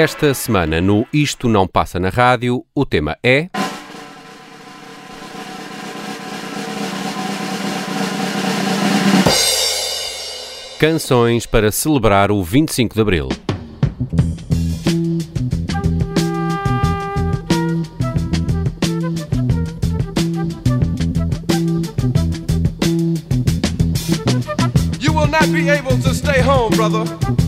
Esta semana no Isto Não Passa na Rádio, o tema é. Canções para celebrar o 25 de Abril. You will not be able to stay home, brother.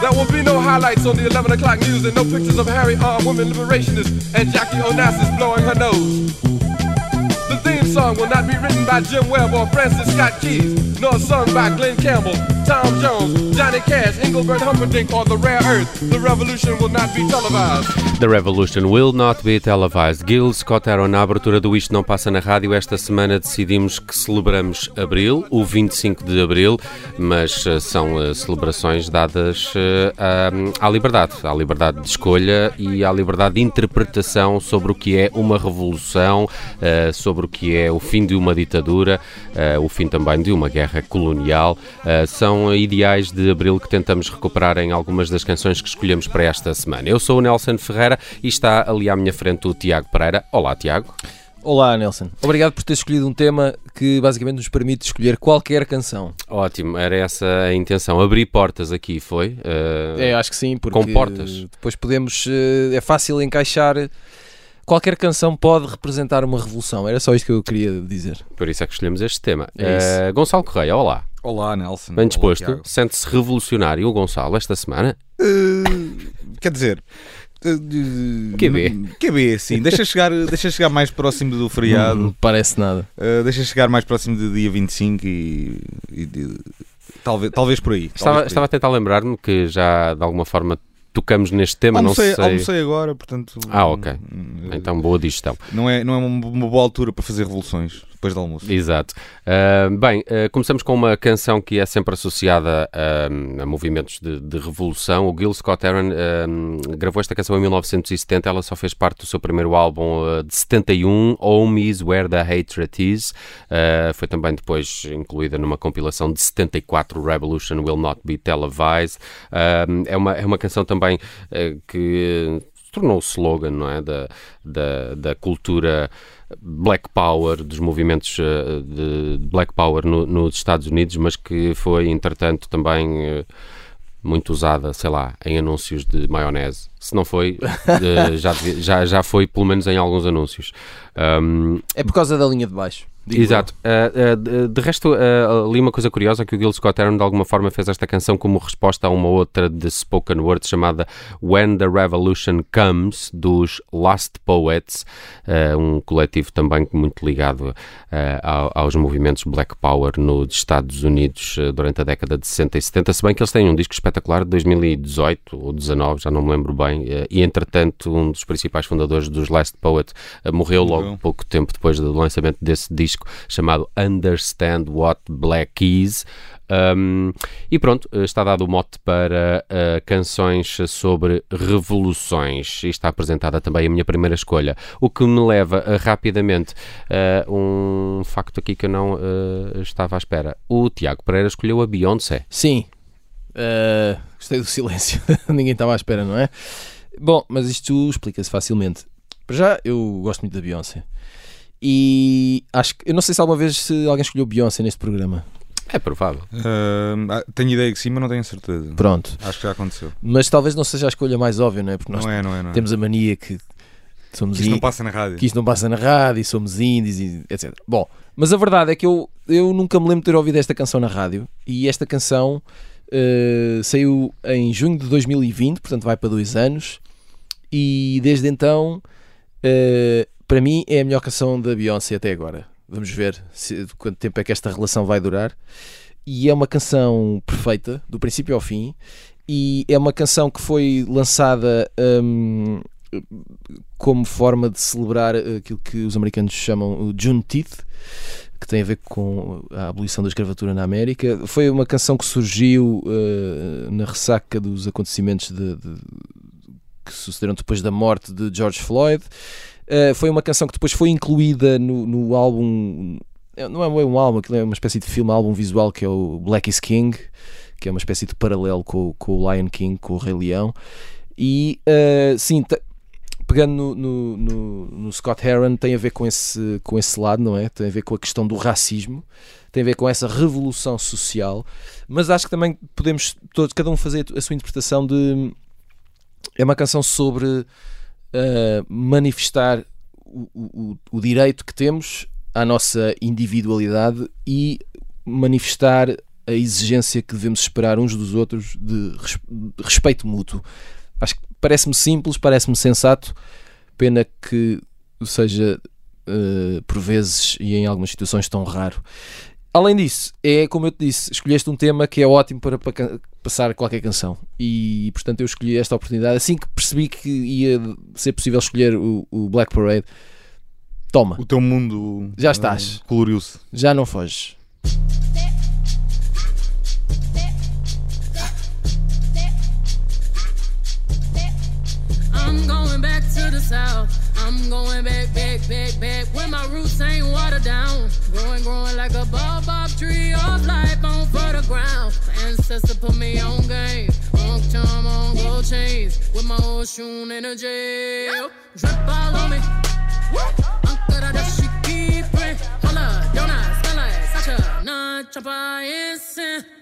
There will be no highlights on the 11 o'clock news and no pictures of Harry armed women liberationists and Jackie Onassis blowing her nose. The theme song will not be written by Jim Webb or Francis Scott Keys, sung by Glenn Campbell, Tom Jones, Johnny Cash, Engelbert Humperdinck, or The Rare Earth. The revolution will not be televised. The Revolution Will Not Be Televised. Gil Scott Aaron, na abertura do Isto Não Passa na Rádio, esta semana decidimos que celebramos Abril, o 25 de Abril, mas uh, são uh, celebrações dadas à, à liberdade, à liberdade de escolha e à liberdade de interpretação sobre o que é uma revolução, sobre o que é o fim de uma ditadura, o fim também de uma guerra colonial. são ideais de Abril que tentamos recuperar em algumas das canções que escolhemos para esta semana. Eu sou o Nelson Ferreira e está ali à minha frente o Tiago Pereira. Olá, Tiago. Olá, Nelson. Obrigado por ter escolhido um tema que basicamente nos permite escolher qualquer canção. Ótimo, era essa a intenção. Abrir portas aqui, foi? Uh, é, acho que sim, porque com portas. depois podemos. Uh, é fácil encaixar. Qualquer canção pode representar uma revolução. Era só isto que eu queria dizer. Por isso é que escolhemos este tema. É uh, Gonçalo Correia, olá. Olá, Nelson. Bem disposto? Sente-se revolucionário o Gonçalo esta semana? quer dizer, QB. QB, sim. Deixa chegar, deixa chegar mais próximo do feriado. Não parece nada. Uh, deixa chegar mais próximo do dia 25 e. e de, talvez, talvez por aí. Estava, talvez por estava aí. a tentar lembrar-me que já de alguma forma tocamos neste tema, almocei, não sei. Almocei agora, portanto. Ah, ok. Então, boa digestão. Não é, não é uma boa altura para fazer revoluções depois do almoço. Exato. Uh, bem, uh, começamos com uma canção que é sempre associada a, a movimentos de, de, revolução. O Gil Scott Heron uh, gravou esta canção em 1970, ela só fez parte do seu primeiro álbum de 71, Home is Where the Hatred Is. foi também depois incluída numa compilação de 74, Revolution Will Not Be Televised. é, uma, é uma canção também que tornou o slogan não é? da, da, da cultura Black Power, dos movimentos uh, de Black Power no, nos Estados Unidos, mas que foi, entretanto, também uh, muito usada, sei lá, em anúncios de maionese. Se não foi, uh, já, já, já foi pelo menos em alguns anúncios. Um, é por causa da linha de baixo. Digo Exato. Uh, uh, de, resto, uh, li uma coisa curiosa que o Gil Scott Heron de alguma forma fez esta canção como resposta a uma outra de spoken word chamada When the Revolution Comes, dos Last Poets, um coletivo também muito ligado ao- aos movimentos Black Power nos Estados Unidos durante a década de 60 e 70, se bem que eles têm um disco espetacular de 2018 ou 19, já não me lembro bem, e entretanto um dos principais fundadores dos Last Poet uh, morreu logo Morreu. pouco tempo depois do lançamento desse disco chamado Understand What Black Is. Um, e pronto, eh, está dado o mote para uh, canções sobre revoluções. E está apresentada também a minha primeira escolha. O que me leva a, rapidamente a um facto aqui que eu não eh, estava à espera. O Tiago Pereira escolheu a Beyoncé. Sim. Uh, gostei do silêncio. Ninguém estava à espera, não é? Bom, mas isto explica-se facilmente. Para já, eu gosto muito da Beyoncé. E acho que. Eu não sei se alguma vez se alguém escolheu Beyoncé neste programa. É provável. Ah, tenho ideia que sim, mas não tenho certeza. Pronto. Acho que já aconteceu. Mas talvez não seja a escolha mais óbvia, não é? Porque nós Não é, não é, não é. temos a mania que somos Que isto não in- passa na rádio. que isto não passa na rádio e somos indies e etc. Bom, mas a verdade é que eu, eu nunca me lembro de ter ouvido esta canção na rádio e esta canção eh, saiu em junho de 2020, portanto vai para dois anos e desde então eh, para mim é a melhor canção da Beyoncé até agora. Vamos ver se- quanto tempo é que esta relação vai durar. E é uma canção perfeita, do princípio ao fim, e é uma canção que foi lançada hum, como forma de celebrar aquilo que os americanos chamam o Juneteenth, que tem a ver com a abolição da escravatura na América. Foi uma canção que surgiu eh, na ressaca dos acontecimentos de- de- que sucederam depois da morte de George Floyd. Eh, foi uma canção que depois foi incluída no, no álbum. é, Não é um álbum, aquilo é uma espécie de filme, álbum visual que é o Black is King, que é uma espécie de paralelo com, com o Lion King, com o Rei Leão. E eh, sim, pegando no, no, no- no Scott Heron, tem a ver com esse, com esse lado, não é? Tem a ver com a questão do racismo, tem a ver com essa revolução social, mas acho que também podemos todos, cada um fazer a sua interpretação de. É uma canção sobre eh, manifestar o, o, o direito que temos à nossa individualidade e manifestar a exigência que devemos esperar uns dos outros de res- de respeito mútuo. Acho que parece-me simples, parece-me sensato, pena que seja eh, por vezes e em algumas situações tão raro. Além disso, é como eu te disse, escolheste um tema que é ótimo para, pa- ca- passar qualquer canção e portanto eu escolhi esta oportunidade assim que percebi que ia ser possível escolher o, o Black Parade. Toma, O teu mundo Já estás. coloriu-se. já não foges. I'm going back to the south. I'm going back, back, back, back. When my roots ain't watered down. Growing, growing like a bob tree of life on fertile ground. My ancestor put me on game. On time on gold chains. With my old shoe energy. Drip all on me. Uncle da she keep it. Holla, donuts, skylight, Sacha, non chopper, instant.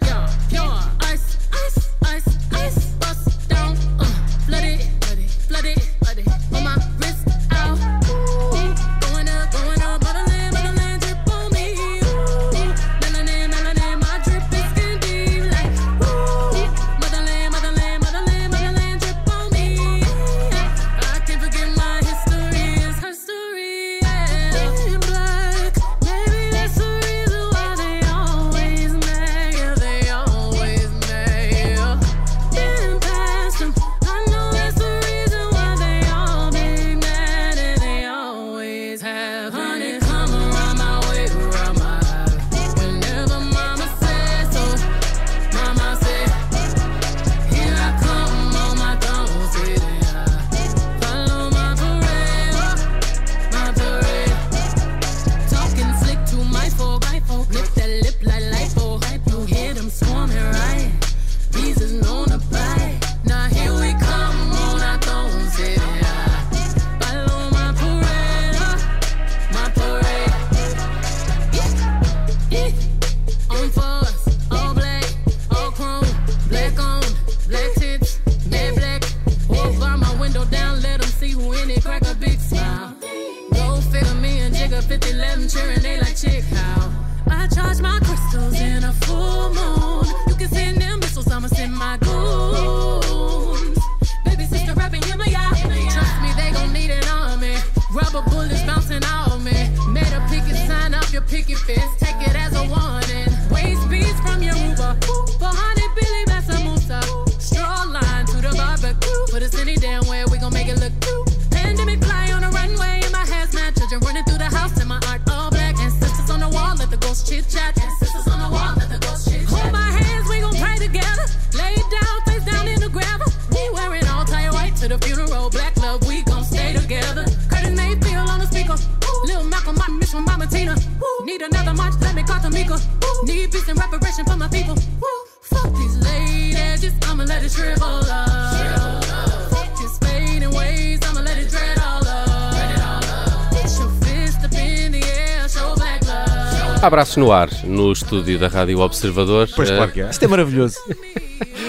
I'ma let it shrivel up. Fuck this fading ways, I'ma let it dread all up. Get your fist up in the air, show black love. Abraços no ar, no estúdio da Rádio Observador. Pois claro que é. Isto é maravilhoso.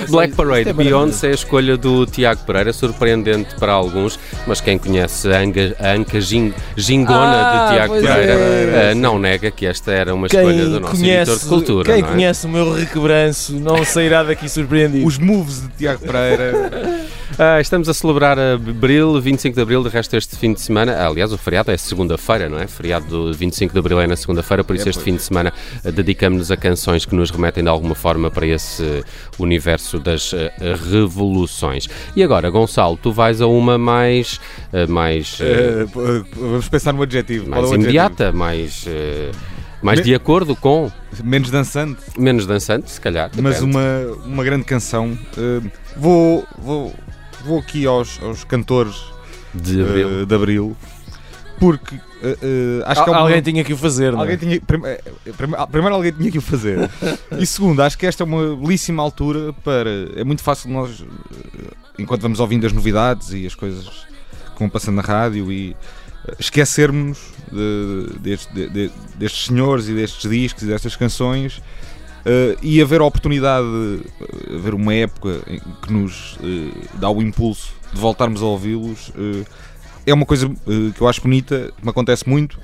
Black Parade é Beyoncé é a escolha do Tiago Pereira, surpreendente para alguns, mas quem conhece a, anga, a anca gin- gingona Ah, de Tiago Pereira é. eh, não nega que esta era uma escolha do Quem nosso conhece, editor de cultura. quem não é? conhece o meu requebranço não sairá daqui surpreendido. Os moves de Tiago Pereira. Ah, estamos a celebrar Abril, 25 de Abril, de resto este fim de semana. Ah, aliás, o feriado é segunda-feira, não é? Feriado do 25 de Abril é na segunda-feira, por isso É, este pois. fim de semana ah, dedicamos-nos a canções que nos remetem de alguma forma para esse universo das eh, revoluções. E agora, Gonçalo, tu vais a uma mais, mais, p- vamos pensar no adjetivo. Qual mais é o adjetivo? imediata, mais, eh, mais Me- de acordo com, Menos dançante, menos dançante, se calhar. mas depende. uma, uma grande canção. Eh, vou, vou, vou aqui aos, aos cantores de Abril. eh, de Abril, porque eh, eh, acho que é Al- uma- Alguém tinha que o fazer, não é? Alguém tinha, prim- eh, prim- primeiro alguém tinha que o fazer. E segundo, acho que esta é uma belíssima altura para. É muito fácil nós, eh, enquanto vamos ouvindo as novidades e as coisas que vão passando na rádio e eh, esquecermos de- de- de- destes senhores e destes discos e destas canções eh, e haver a oportunidade, eh, haver uma época que nos eh, dá o impulso de voltarmos a ouvi-los. é uma coisa que eu acho bonita, que me acontece muito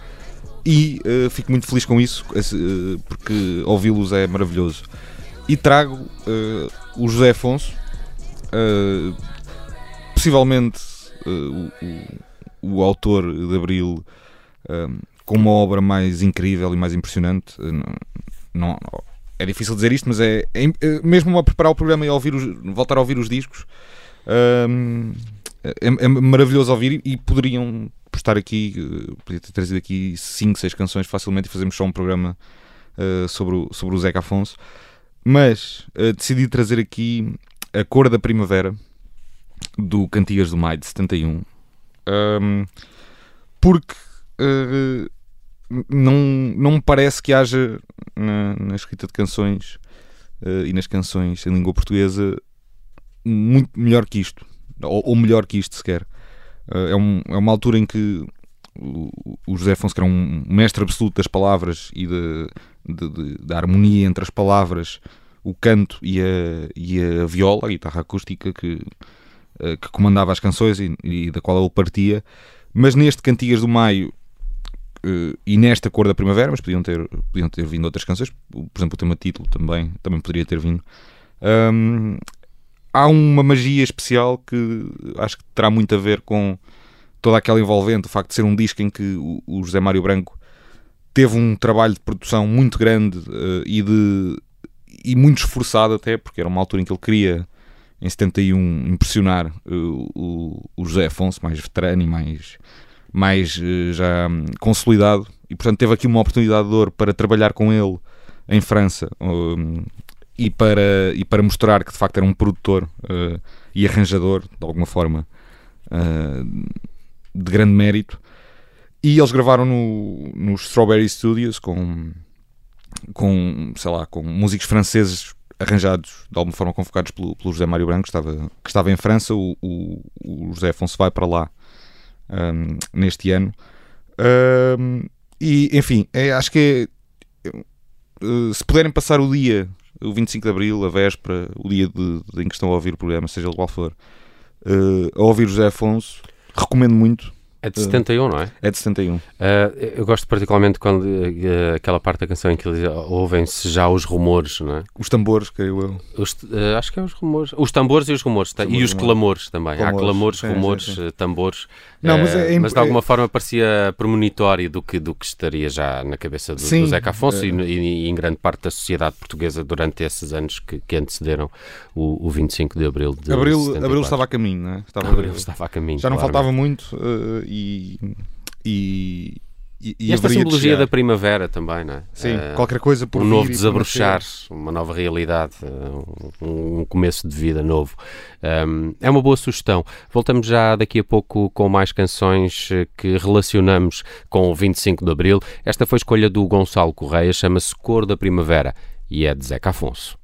e fico muito feliz com isso, porque ouvi-los é maravilhoso. E trago o José Afonso, possivelmente o, o- o autor de Abril com uma obra mais incrível e mais impressionante. Não, não- é difícil dizer isto, mas é, é eh, mesmo a preparar o programa e ouvir os- voltar a ouvir os discos. eh, é, é maravilhoso ouvir e poderiam estar aqui, eh, podia ter trazido aqui 5, 6 canções facilmente e fazermos só um programa eh, sobre, o, sobre o Zeca Afonso. Mas eh, decidi trazer aqui a Cor da Primavera do Cantigas do Maio de 71 Ahm, porque eh, não, não me parece que haja na, na escrita de canções eh, e nas canções em língua portuguesa muito melhor que isto ou, ou melhor que isto sequer. Eh, é, um- é uma altura em que o, o José que era um mestre absoluto das palavras e de, de- de- da harmonia entre as palavras o canto e a, e a viola, a guitarra acústica que, eh, que comandava as canções e, e da qual ele partia mas neste Cantigas do Maio e nesta Cor da Primavera, mas podiam ter, podiam ter vindo outras canções, por exemplo o tema título também, também poderia ter vindo. Ahm, há uma magia especial que acho que terá muito a ver com toda aquela envolvente, o facto de ser um disco em que o, o José Mário Branco teve um trabalho de produção muito grande eh, e, de, e muito esforçado até, porque era uma altura em que ele queria em 71 impressionar eh, o, o José Afonso, mais veterano e mais, mais eh, já hum, consolidado, e portanto teve aqui uma oportunidade de ouro para trabalhar com ele em França hum, e, para, e para mostrar que de facto era um produtor eh, e arranjador, de alguma forma, eh, de grande mérito. E eles gravaram no, nos Strawberry Studios com, com, sei lá, com músicos franceses arranjados, de alguma forma convocados pelo, pelo José Mário Branco, que estava, que estava em França. O, o, o José Afonso vai para lá hum, neste ano. Hum, e, enfim, é- acho que é, eh, se puderem passar o dia, o 25 de Abril, a véspera, o dia de, de- em que estão a ouvir o programa, seja ele qual for, eh, a ouvir José Afonso, recomendo muito. É de 71, não é? É de 71. Ah, eu gosto particularmente quando ah, aquela parte da canção em que eles ouvem-se já os rumores, não é? Os tambores, creio eu. Os, ah, acho que é os rumores. Os tambores e os rumores. e Tambores os e rumores. clamores também. Há Clamores, clamores, sim, rumores, sim, sim. tambores. Não, mas é imp- de alguma forma parecia premonitório do que, do que estaria já na cabeça do, do Zeca Afonso é. e, e em grande parte da sociedade portuguesa durante esses anos que, que antecederam o, o 25 de Abril de Abril, 74. Abril estava a caminho, não é? Estava, Abril estava a caminho. já não faltava muito eh, e, e, e, E esta simbologia chegar. da primavera também, não é? Sim, Eh, qualquer coisa por um novo desabrochar, uma nova realidade, eh, um, um começo de vida novo. Um, é uma boa sugestão. Voltamos já daqui a pouco com mais canções eh, que relacionamos com o 25 de Abril. Esta foi a escolha do Gonçalo Correia, chama-se Cor da Primavera e é de Zeca Afonso.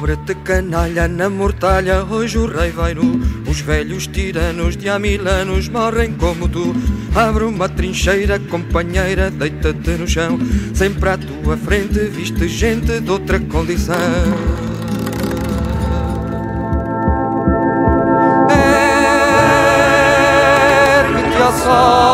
Cobra-te canalha na mortalha, hoje o rei vai nu. Os velhos tiranos de há mil anos morrem como tu. Abre uma trincheira, companheira, deita-te no chão. Sempre à tua frente viste gente de outra condição. Ergue-te ao sol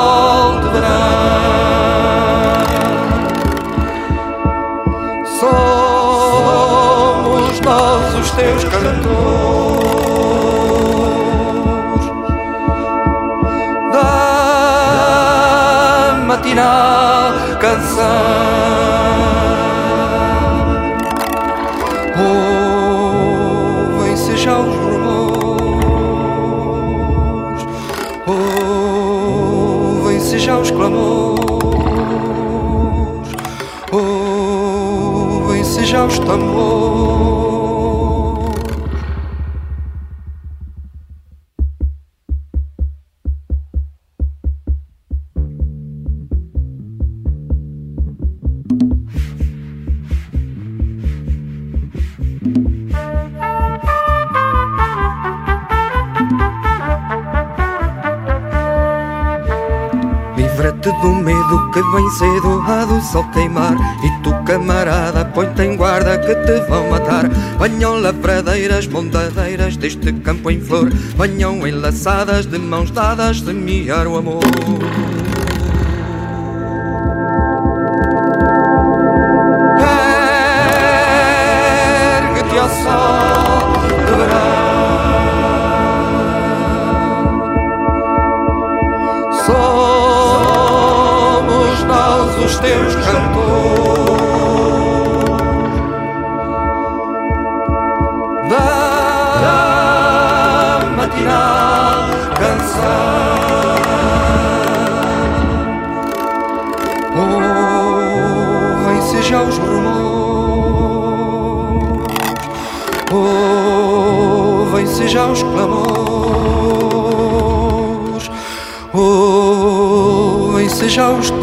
cedo há do sol queimar. E tu camarada põe-te em guarda que te vão matar. Venham lavradeiras, bondadeiras deste campo em flor. Venham enlaçadas de mãos dadas semear o amor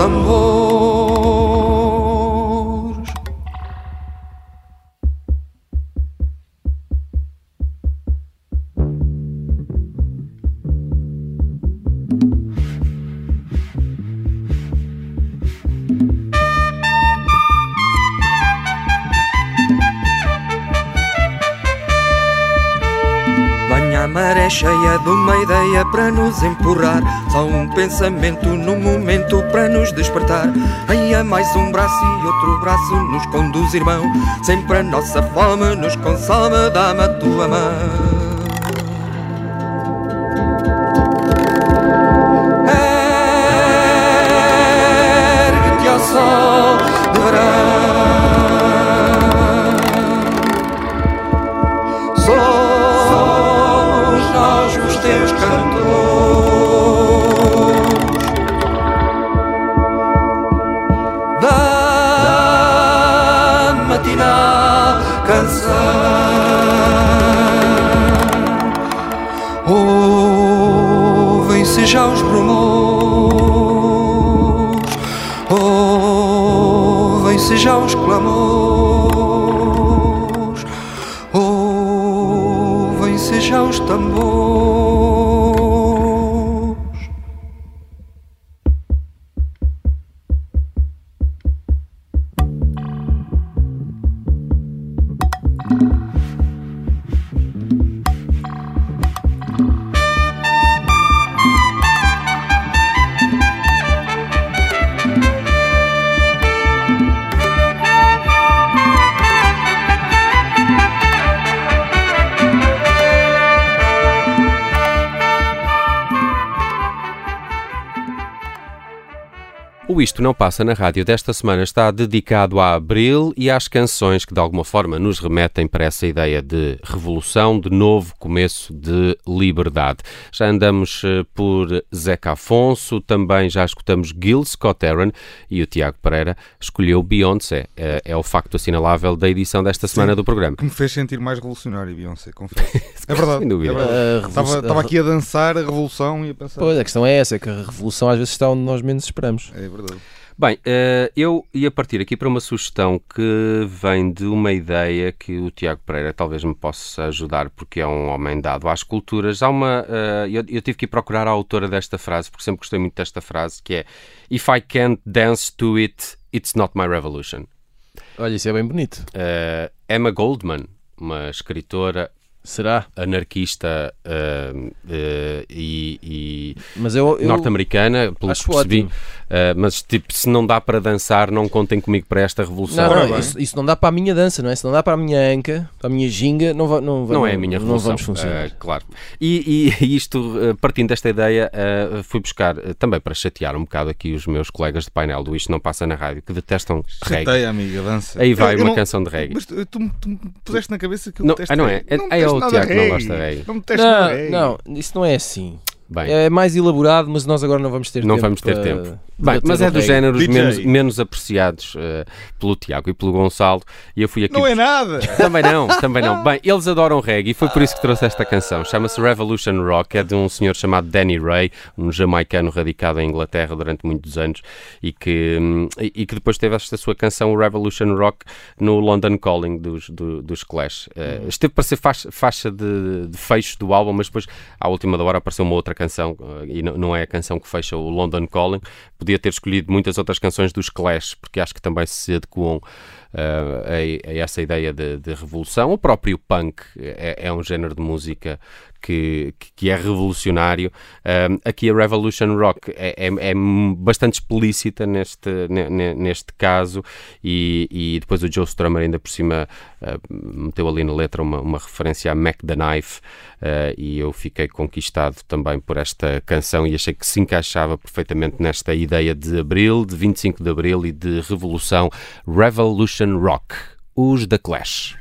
já cheia de uma ideia para nos empurrar. Só um pensamento no momento para nos despertar. Aí é mais um braço e outro braço nos conduz, irmão. Sempre a nossa fome nos consome, dá-me a tua mão O Isto Não Passa na Rádio desta semana está dedicado a Abril e às canções que de alguma forma nos remetem para essa ideia de revolução, de novo começo de liberdade. Já andamos eh, por Zeca Afonso, também já escutamos Gil Scott Aaron e o Tiago Pereira escolheu Beyoncé. É, é o facto assinalável da edição desta semana Sim. do programa. Que me fez sentir mais revolucionário, Beyoncé, confesso. É verdade. Sem dúvida. é verdade. Estava, estava aqui a dançar a revolução e a pensar. Pois, a questão é essa, é que a revolução às vezes está onde nós menos esperamos. É verdade. Bem, eh, eu ia partir aqui para uma sugestão que vem de uma ideia que o Tiago Pereira talvez me possa ajudar, porque é um homem dado às culturas. Há uma. eh, eu, tive que ir procurar a autora desta frase, porque sempre gostei muito desta frase, que é If I can't dance to it, it's not my revolution. Olha, isso é bem bonito. Eh, Emma Goldman, uma escritora Será? anarquista eh, eh, e- e Mas eu. eu norte-americana, pelo que percebi. Uh, mas, tipo, se não dá para dançar, não contem comigo para esta revolução. Não, não, isso, isso não dá para a minha dança, não é? Se não dá para a minha anca, para a minha ginga, não, va, não, va- Não é a minha não revolução. vamos funcionar. uh, claro. E, e- isto, uh, partindo desta ideia, uh, fui buscar uh, também para chatear um bocado aqui os meus colegas de painel do Isto Não Passa na Rádio, que detestam reggae. Chateia, amiga, dança. Aí vai Eu- eu uma não- canção de reggae. Mas tu, tu, tu me puseste na cabeça que eu Não, detesto ah, não é? reggae. Não É- é o Tiago que não reggae. gosta de reggae. Não nada reggae. Não, não, isso não é assim. Bem, É mais elaborado, mas nós agora não vamos ter não tempo. vamos ter para tempo. Bem, mas é dos géneros DJ. menos, menos apreciados uh, pelo Tiago e pelo Gonçalo. E eu fui aqui Não é nada. Também não, também não. Bem, eles adoram reggae e foi por isso que trouxe esta canção. Chama-se Revolution Rock, é de um senhor chamado Danny Ray, um jamaicano radicado em Inglaterra durante muitos anos e que, hum, e que depois teve esta sua canção, o Revolution Rock, no London Calling dos, do- dos Clash. Eh, esteve para ser faixa, faixa de, de fecho do álbum, mas depois, à última da hora, apareceu uma outra canção eh, e não, é a canção que fecha o London Calling. Podia ter escolhido muitas outras canções dos Clash, porque acho que também se adequam eh, a, a essa ideia de, de revolução. O próprio punk é, é um género de música que, que é revolucionário. Um, aqui a Revolution Rock é, é- é bastante explícita neste, ne- ne- neste caso e, e depois o Joe Strummer ainda por cima uh, meteu ali na letra uma, uma referência a Mac the Knife uh, e eu fiquei conquistado também por esta canção e achei que se encaixava perfeitamente nesta ideia de Abril, de 25 de Abril e de revolução Revolution Rock. Os The Clash.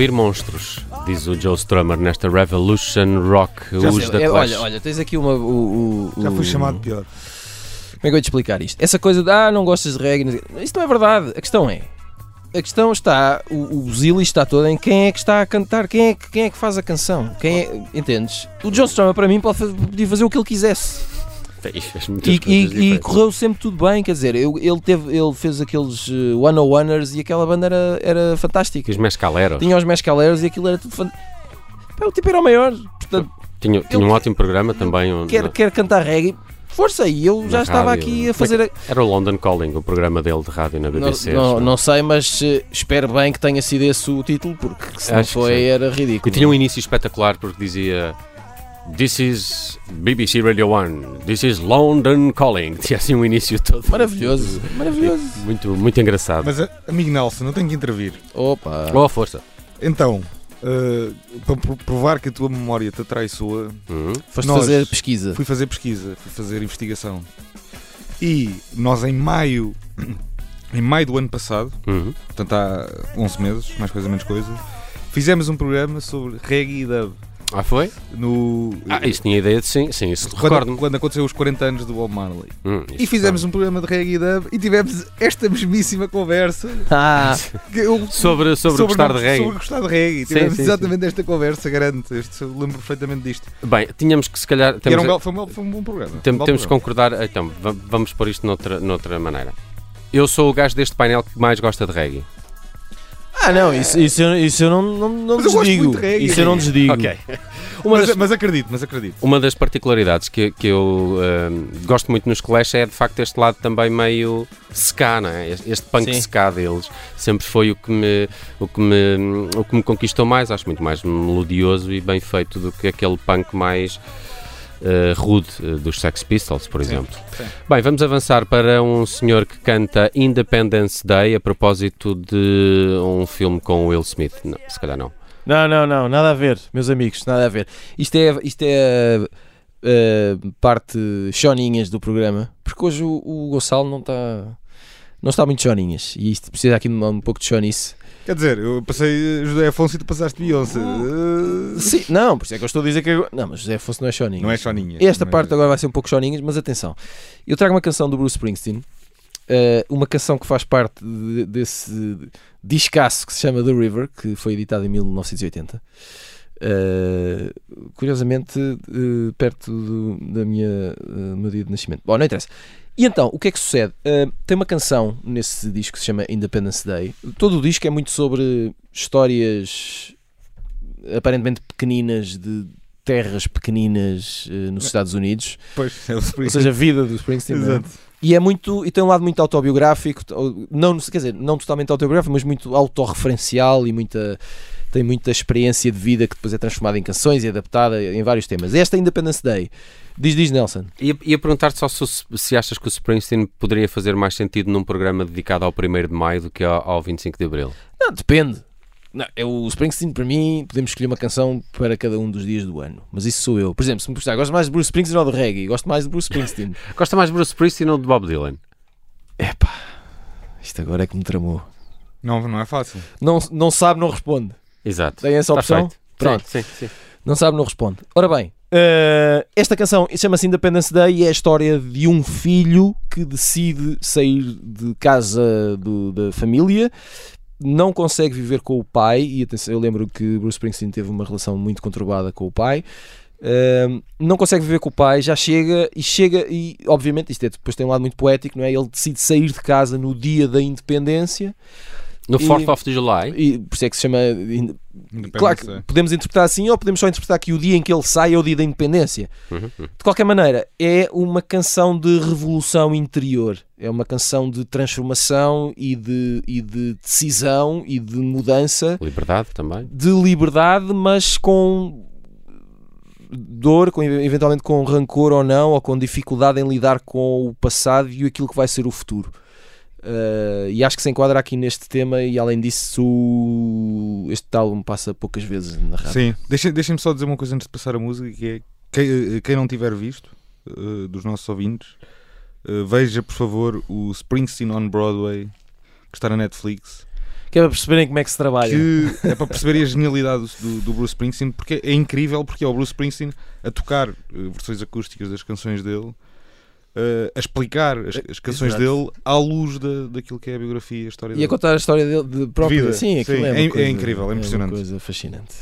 Ouvir monstros, diz o Joe Strummer nesta Revolution Rock, os da É, Clash. olha, olha, tens aqui uma. O, o- Já fui o- chamado pior. Como é que eu vou te explicar isto? Essa coisa de ah, não gostas de reggae. não sei- Isto não é verdade. A questão é. A questão está. O, o está todo em quem é que está a cantar, quem é, que- quem é que faz a canção. Quem é, entendes? O John Strummer, para mim, pode fazer, podia fazer o que ele quisesse. E, e- e correu sempre tudo bem. Quer dizer, eu- ele, teve, ele fez aqueles uh, One on Oneers e aquela banda era, era fantástica. Os mescaleros. Tinha os Mescaleros e aquilo era tudo fantástico. O tipo era o maior. Portanto, Tinha, tinha um ótimo programa também. onde- quer, quer cantar reggae. Força, e eu já Na estava rádio. aqui a fazer. a- Era o London Calling, o programa dele de rádio na Não, BBC. não, acho. não sei, mas eh, espero bem que tenha sido esse o título, porque se não Acho foi era ridículo. E tinha um início espetacular porque dizia This is BBC Radio 1, This is London Calling. Tinha assim um início todo. Maravilhoso, maravilhoso. Muito, muito engraçado. Mas, eh, amigo Nelson, eu tenho que intervir. Opa, Oh, força. Então, eh, para pro- provar que a tua memória te atraiçoa, Uhum. foste nós- fazer pesquisa. fui fazer pesquisa, fui fazer investigação. E nós em maio, em maio do ano passado, Uhum. portanto há 11 meses, mais coisa menos coisa, fizemos um programa sobre reggae e dub. Ah, foi? No, Ah, isso tinha ideia de sim, sim, isso quando, recordo-me. quando aconteceu os 40 anos do Bob Marley. Hum, E fizemos um programa de reggae e dub e tivemos esta mesmíssima conversa. Ah, que eu- Sobre, sobre, gostar não- de reggae. Sobre gostar de reggae. Sim, Tivemos sim, exatamente esta conversa, garanto. Este, lembro perfeitamente disto. Bem, tínhamos que se calhar. E era Temos, um belo- foi, um, foi um bom programa. tem- Um bom temos que concordar. Então, va- vamos pôr isto noutra, noutra maneira. Eu sou o gajo deste painel que mais gosta de reggae. Ah não, isso, isso, eu, isso eu não, não, não Mas eu gosto desdigo. muito de reggae. Isso eu não desdigo. Ok. Uma Mas, das, mas acredito, mas acredito. uma das particularidades que, que eu ahm, gosto muito nos Clash é de facto este lado também meio ska, não é? Este, este punk Sim. ska deles sempre foi o que, me, o, que me, o que me conquistou mais. Acho muito mais melodioso e bem feito do que aquele punk mais ah, rude ah, dos Sex Pistols, por exemplo. sim. Bem, vamos avançar para um senhor que canta Independence Day a propósito de um filme com Will Smith. Não, se calhar não. Não, não, não, nada a ver, meus amigos, nada a ver. Isto é, isto é a parte choninhas do programa, porque hoje o, o Gonçalo não está não está muito choninhas e isto precisa aqui de um, um pouco de chonice. Quer dizer, eu passei José Afonso e tu passaste Beyoncé. Uh, Sim, não, por isso é que eu estou a dizer que agora- não, mas José Afonso não é choninhas. Não é choninha. Esta é- parte agora vai ser um pouco choninhas, mas atenção. Eu trago uma canção do Bruce Springsteen, eh, uma canção que faz parte de- desse discaço que se chama The River, que foi editado em 1980. Eh, curiosamente, perto do, da minha, eh, do meu dia de nascimento. Bom, não interessa. E então, o que é que sucede? Eh, tem uma canção nesse disco que se chama Independence Day. Todo o disco é muito sobre histórias aparentemente pequeninas de terras pequeninas eh, nos Estados Unidos, Pois, é o ou seja, a vida do Springsteen. não é? Exato. E é muito, e tem um lado muito autobiográfico, não, quer dizer, não totalmente autobiográfico, mas muito autorreferencial e muita tem muita experiência de vida que depois é transformada em canções e adaptada em vários temas. Esta Independence Day, diz diz Nelson. Ia, ia perguntar-te só se, se achas que o Springsteen poderia fazer mais sentido num programa dedicado ao 1 de Maio do que ao, ao 25 de Abril. Não, depende. Não, é o Springsteen, para mim, podemos escolher uma canção para cada um dos dias do ano. Mas isso sou eu. Por exemplo, se me perguntar, gosto mais de Bruce Springsteen ou de reggae? Gosto mais de Bruce Springsteen. Gosta mais de Bruce Springsteen ou de Bob Dylan? Epá, isto agora é que me tramou. Não, não é fácil. Não, não sabe, não responde. Exato. Tem essa Está opção? feito. Pronto. Sim, sim, sim. Não sabe, não responde. Ora bem, eh, esta canção chama-se Independence Day e é a história de um filho que decide sair de casa do- da família, não consegue viver com o pai, e eu lembro que Bruce Springsteen teve uma relação muito conturbada com o pai. eh, não consegue viver com o pai, já chega e chega, e obviamente isto é, depois tem um lado muito poético, não é? Ele decide sair de casa no dia da independência No E- 4th of July, e por isso é que se chama Claro que podemos interpretar assim ou podemos só interpretar que o dia em que ele sai é o dia da independência. Uhum, uhum. De qualquer maneira, é uma canção de revolução interior. É uma canção de transformação e de, e de decisão e de mudança, liberdade também. de liberdade, mas com dor, com, eventualmente com rancor ou não, ou com dificuldade em lidar com o passado e aquilo que vai ser o futuro. Uh, e acho que se enquadra aqui neste tema e além disso o- este álbum passa poucas vezes na rádio. Sim, deixem-me só dizer uma coisa antes de passar a música: que é quem, eh, quem não tiver visto, eh, dos nossos ouvintes, eh, veja por favor o Springsteen on Broadway que está na Netflix, Que é para perceberem como é que se trabalha. que é para perceberem a genialidade do, do Bruce Springsteen, porque é incrível, porque é o Bruce Springsteen a tocar versões acústicas das canções dele, eh, a explicar as, as canções Exato. dele à luz da, daquilo que é a biografia e a história E a dele. contar a história dele de própria. Vida, Sim, sim, é, uma é- é coisa, incrível, é uma impressionante. coisa fascinante.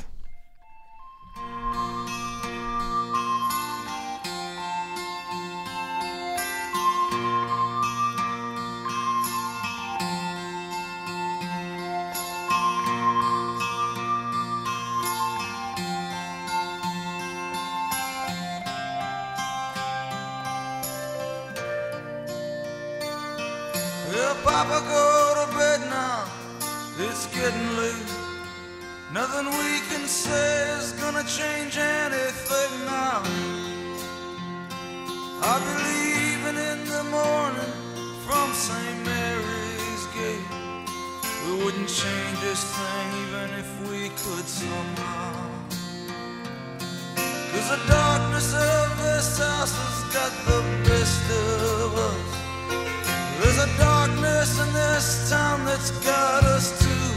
That's got us too.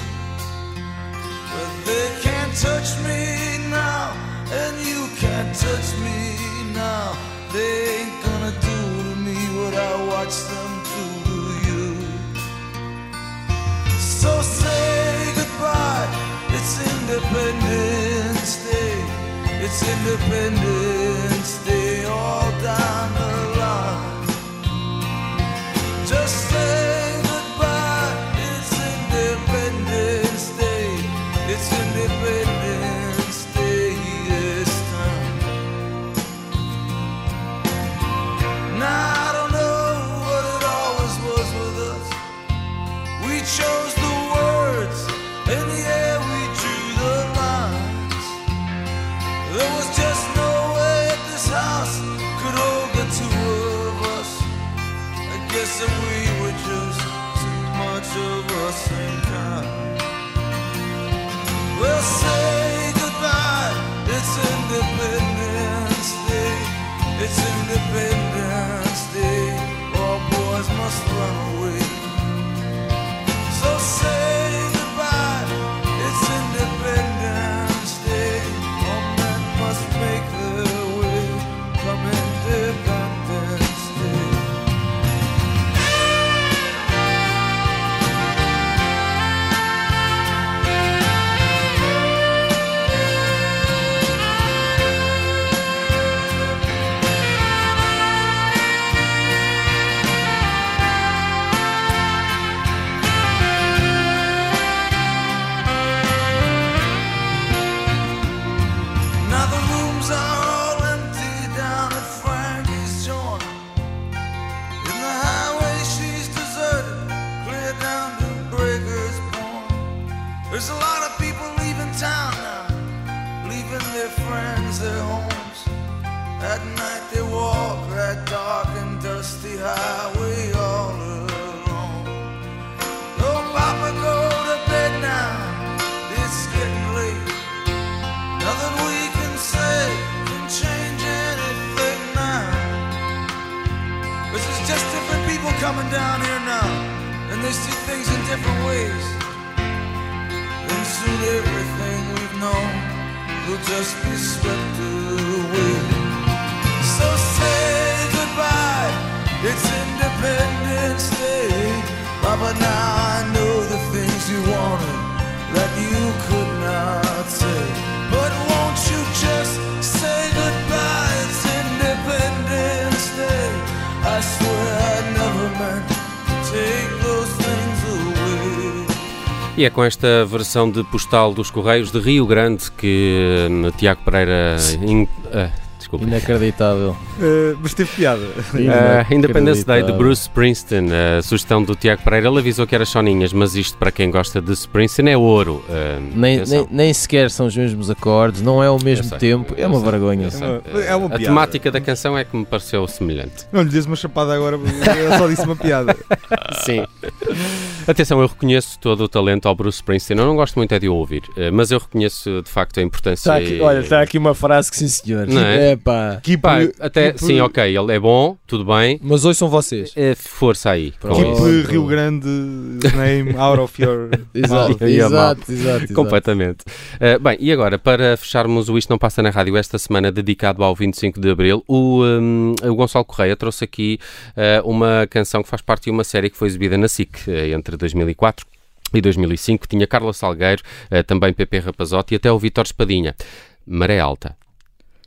But they can't touch me now, and you can't touch me now. They ain't gonna do to me what I watched them do to you. So say goodbye, it's Independence Day. It's Independence Day all down the line. Just say must run away. Will just be swept away. So say goodbye, it's Independence Day. Now I know the things you wanted that you could not say. But won't you just say goodbye? It's Independence Day. I swear I never meant to take. E é com esta versão de postal dos Correios de Rio Grande que hum, Tiago Pereira. in- ah, desculpa. Inacreditável. Eh, mas teve piada. Uh, Independence Day de. Bruce Springsteen, a sugestão do Tiago Pereira, ele avisou que era soninhas, mas isto para quem gosta de Springsteen é ouro. Uh, Nem, nem, nem sequer são os mesmos acordes, não é ao mesmo sei, tempo. É uma sei, vergonha. sei. É uma a piada. temática da canção é que me pareceu semelhante. Não lhe disse uma chapada agora, eu só disse uma piada. Sim. Atenção, eu reconheço todo o talento ao Bruce Springsteen. Eu não gosto muito é de o ouvir, uh, mas eu reconheço de facto a importância. Está aqui, e- olha, está aqui uma frase que sim senhor. Não é? É pá. Keep, Pá, keep- até, sim, ok, ele é bom, tudo bem. Mas hoje são vocês. É, força aí. com isso. Keep Rio Grande name out of your Exato, exato, exato, exato. Completamente. Uh, bem, e agora, para fecharmos o Isto Não Passa na Rádio esta semana dedicado ao 25 de Abril, o, um, o Gonçalo Correia trouxe aqui uh, uma canção que faz parte de uma série que foi exibida na SIC uh, entre 2004 e 2005. Tinha Carla Salgueiro, uh, também Pepe Rapazotti e até o Vítor Espadinha. Maré Alta.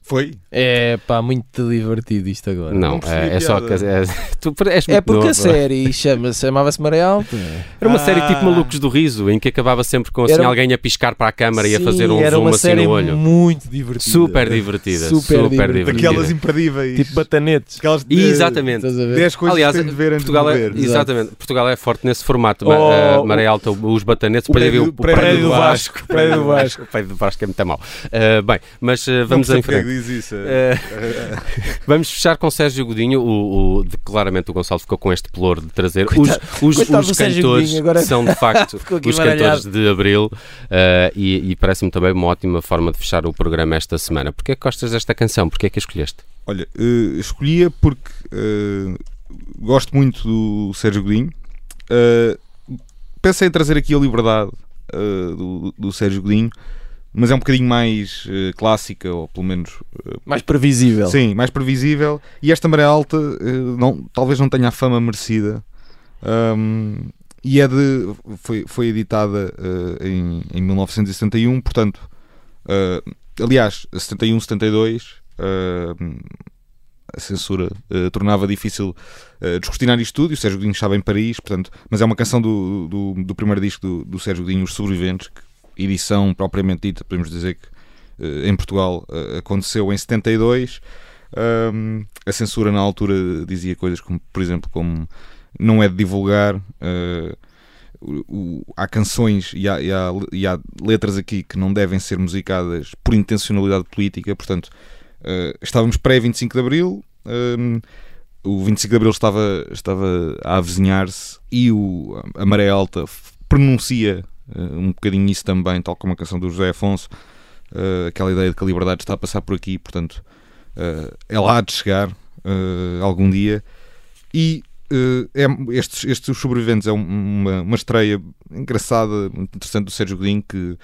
Foi? É pá, muito divertido isto agora. Não, não é, é só que. piada. É, tu és É muito porque novo. a série chama- chamava-se Maré Alta. Era uma série tipo Ah. Malucos do Riso, em que acabava sempre com assim, Era- alguém a piscar para a câmara e a fazer um era zoom uma assim série no olho. muito divertida. Super divertida. Super Super, divertida. divertida. Daquelas imperdíveis. Tipo batanetes. Aquelas eh, Exatamente. Estás a ver? 10 coisas Aliás, que tem de ver antes Portugal de é, exatamente, Portugal é forte nesse formato. Oh, o- Maré Alta, os batanetes, o prédio- o prédio do Vasco. Prédio do Vasco. O prédio do Vasco é muito mau. Uh, bem, mas Não vamos em é frente. Diz isso. Uh, vamos fechar com Sérgio Godinho. O, o- de- claramente o Gonçalo ficou com este pelour de trazer Coitado- os, os, coitado os cantores Godinho, agora que são de facto os cantores de Abril uh, e, e parece-me também uma ótima forma de fechar o programa esta semana. Porquê é que gostas desta canção? Porquê é que a escolheste? Olha, eh, escolhia porque eh, gosto muito do Sérgio Godinho. Eh, pensei em trazer aqui a liberdade eh, do, do Sérgio Godinho, mas é um bocadinho mais eh, clássica, ou pelo menos Mais previsível. Sim, mais previsível. E esta maré alta eh, não, talvez não tenha a fama merecida. Ahm, e é de. Foi, foi editada em, em 1971, portanto. aliás, 71, 72. eh, a censura tornava difícil uh, descortinar isto tudo e o Sérgio Godinho estava em Paris, portanto, mas é uma canção do, do, do primeiro disco do, do Sérgio Godinho, Os Sobreviventes, que, edição propriamente dita, podemos dizer que eh, em Portugal eh, aconteceu em 72. Um, a censura na altura dizia coisas como, por exemplo, como não é de divulgar. eh, o- o- há canções e há, e há- e há letras aqui que não devem ser musicadas por intencionalidade política, portanto, eh, estávamos pré-25 de Abril, um, o 25 de Abril estava, estava a avizinhar-se e o, a Maré Alta pronuncia um bocadinho isso também, tal como a canção do José Afonso, eh, aquela ideia de que a liberdade está a passar por aqui, portanto, eh, ela há de chegar eh, algum dia. E eh, é, estes, estes Sobreviventes é um- uma, uma estreia engraçada, interessante do Sérgio Godinho, que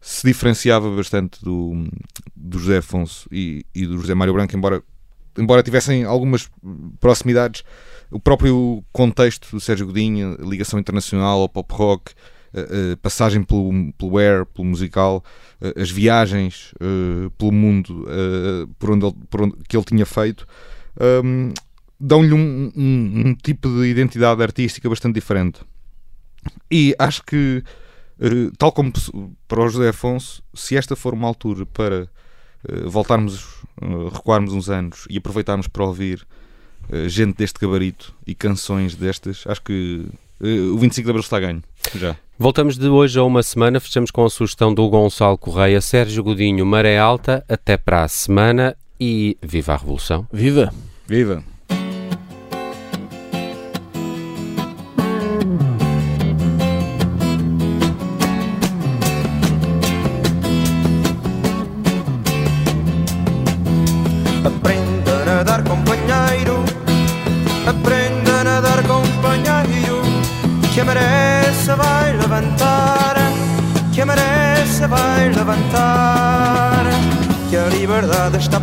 se diferenciava bastante do, do José Afonso e, e do José Mário Branco, embora, embora tivessem algumas proximidades. O próprio contexto do Sérgio Godinho, ligação internacional ao pop rock, passagem pelo, pelo air, pelo musical, a- as viagens eh, pelo mundo eh, por onde ele, por onde, que ele tinha feito, hum, dão-lhe um, um- um tipo de identidade artística bastante diferente. E acho que, eh, tal como para o José Afonso, se esta for uma altura para eh, voltarmos, eh, recuarmos uns anos e aproveitarmos para ouvir eh, gente deste gabarito e canções destas, acho que eh, o 25 de Abril está ganho. Já. Voltamos de hoje a uma semana, fechamos com a sugestão do Gonçalo Correia, Sérgio Godinho, Maré Alta, até para a semana e viva a Revolução. Viva! Viva!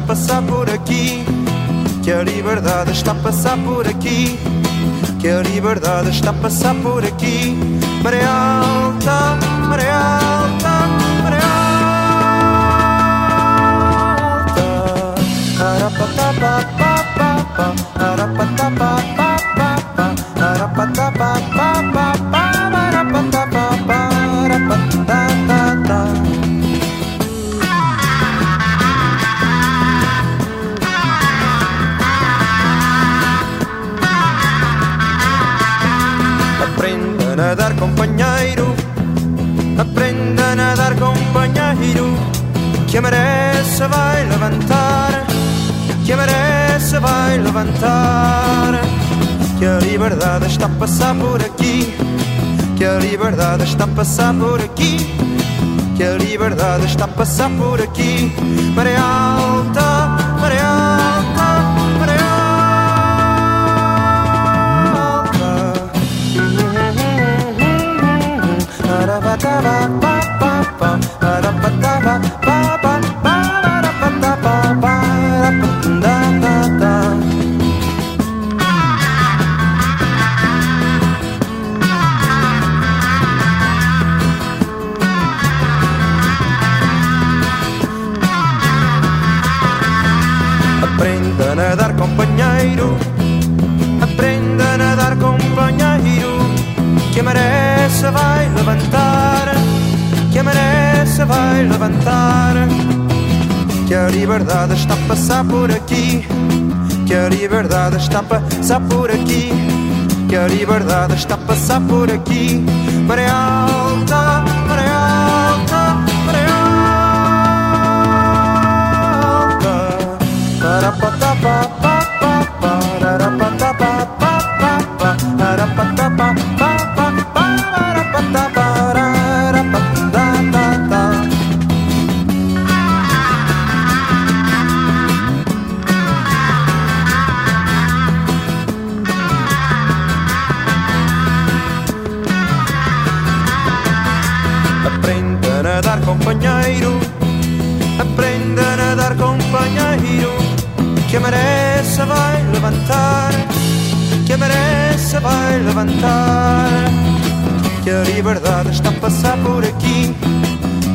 Passar por aqui. Que a liberdade está a passar por aqui. Que a liberdade está a passar por aqui. Maré alta, maré alta, nadar, companheiro. Aprenda a nadar, companheiro. Que se vai levantar. Que se vai levantar. Que a liberdade está a passar por aqui. Que a liberdade está a passar por aqui. Que a liberdade está a passar por aqui. Maré alta. Aprenda a nadar, companheiro. Aprenda a nadar, companheiro. Que a maré se vai levantar. Que a maré se vai levantar. Que a liberdade está a passar por aqui. Que a liberdade está a passar por aqui. Que a liberdade está a passar por aqui. Maré alta, maré alta, maré alta. Para pa se vai levantar. Que a liberdade está a passar por aqui.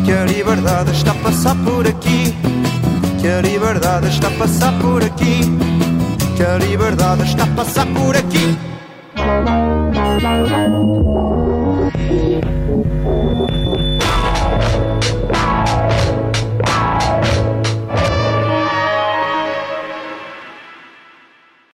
Que a liberdade está a passar por aqui. Que a liberdade está a passar por aqui. Que a liberdade está a passar por aqui.